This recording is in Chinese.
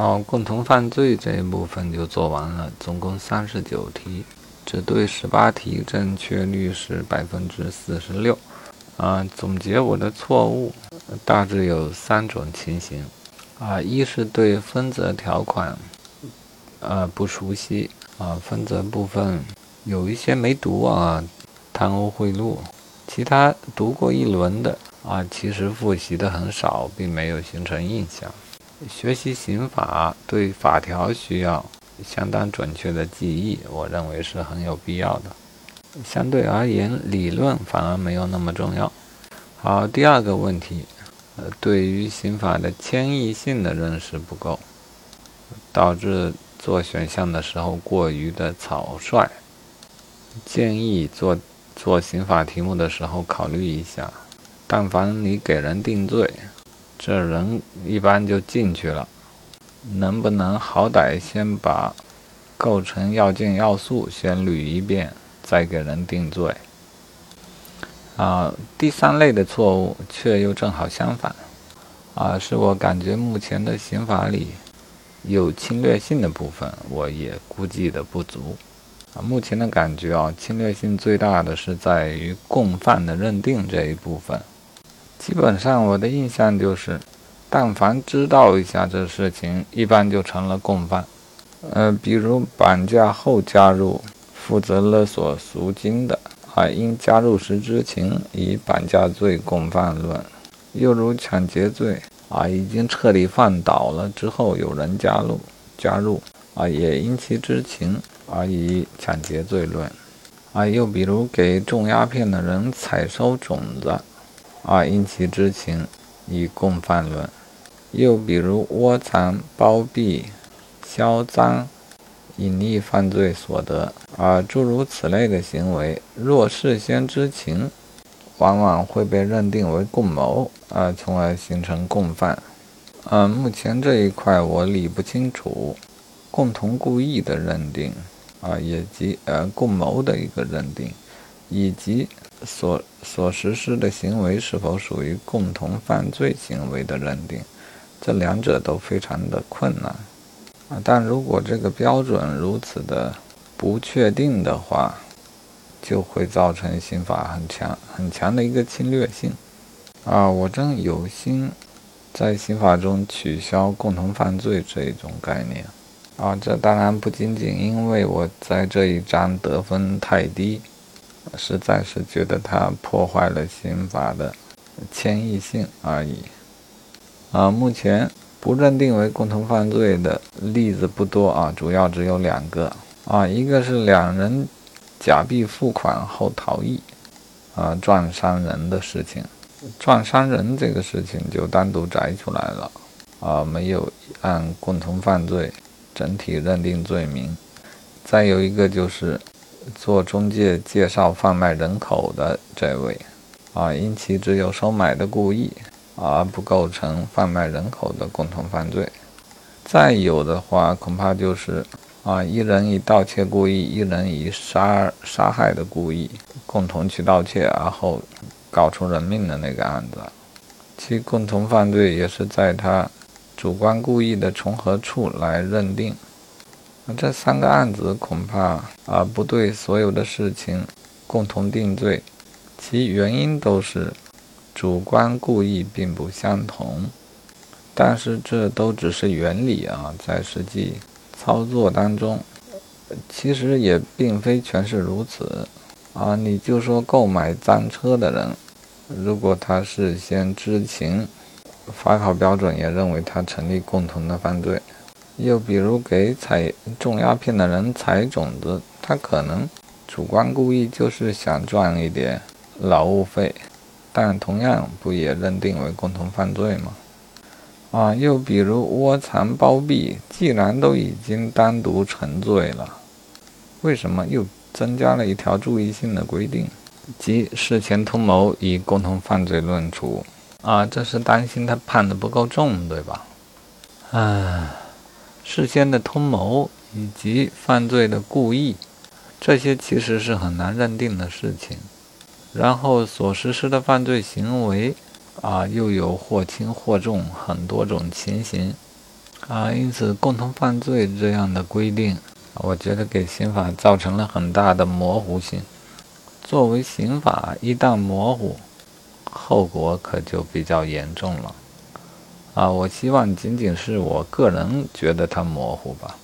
好，共同犯罪这一部分就做完了，总共三十九题，只对十八题，正确率是百分之四十六。啊，总结我的错误，大致有三种情形。啊，一是对分则条款，呃不熟悉。啊，分则部分有一些没读啊，贪污贿赂。其他读过一轮的啊，其实复习的很少，并没有形成印象。学习刑法对法条需要相当准确的记忆，我认为是很有必要的。相对而言，理论反而没有那么重要。好，第二个问题，呃，对于刑法的迁移性的认识不够，导致做选项的时候过于的草率。建议做做刑法题目的时候考虑一下，但凡你给人定罪。这人一般就进去了，能不能好歹先把构成要件要素先捋一遍，再给人定罪？啊，第三类的错误却又正好相反，啊，是我感觉目前的刑法里有侵略性的部分，我也估计的不足。啊，目前的感觉啊，侵略性最大的是在于共犯的认定这一部分。基本上我的印象就是，但凡知道一下这事情，一般就成了共犯。呃，比如绑架后加入，负责勒索赎金的，啊，因加入时知情，以绑架罪共犯论；又如抢劫罪，啊，已经彻底放倒了之后，有人加入，加入，啊，也因其知情而以抢劫罪论。啊，又比如给种鸦片的人采收种子。啊，因其知情，以共犯论；又比如窝藏、包庇、销赃、隐匿犯罪所得，啊，诸如此类的行为，若事先知情，往往会被认定为共谋，啊，从而形成共犯。嗯，目前这一块我理不清楚，共同故意的认定，啊，以及呃共谋的一个认定，以及。所所实施的行为是否属于共同犯罪行为的认定，这两者都非常的困难啊。但如果这个标准如此的不确定的话，就会造成刑法很强很强的一个侵略性啊。我正有心在刑法中取消共同犯罪这一种概念啊。这当然不仅仅因为我在这一章得分太低。实在是觉得它破坏了刑法的迁移性而已。啊，目前不认定为共同犯罪的例子不多啊，主要只有两个啊，一个是两人假币付款后逃逸，啊，撞伤人的事情，撞伤人这个事情就单独摘出来了，啊，没有按共同犯罪整体认定罪名。再有一个就是。做中介介绍贩卖人口的这位，啊，因其只有收买的故意，而不构成贩卖人口的共同犯罪。再有的话，恐怕就是啊，一人以盗窃故意，一人以杀杀害的故意，共同去盗窃，而后搞出人命的那个案子，其共同犯罪也是在他主观故意的重合处来认定。这三个案子恐怕啊不对所有的事情共同定罪，其原因都是主观故意并不相同。但是这都只是原理啊，在实际操作当中，其实也并非全是如此啊。你就说购买赃车的人，如果他事先知情，法考标准也认为他成立共同的犯罪。又比如给采种鸦片的人采种子，他可能主观故意就是想赚一点劳务费，但同样不也认定为共同犯罪吗？啊，又比如窝藏包庇，既然都已经单独成罪了，为什么又增加了一条注意性的规定，即事前通谋以共同犯罪论处？啊，这是担心他判的不够重，对吧？唉。事先的通谋以及犯罪的故意这些其实是很难认定的事情。然后所实施的犯罪行为啊又有或轻或重很多种情形。啊因此共同犯罪这样的规定我觉得给刑法造成了很大的模糊性。作为刑法一旦模糊后果可就比较严重了。啊我希望仅仅是我个人觉得它模糊吧。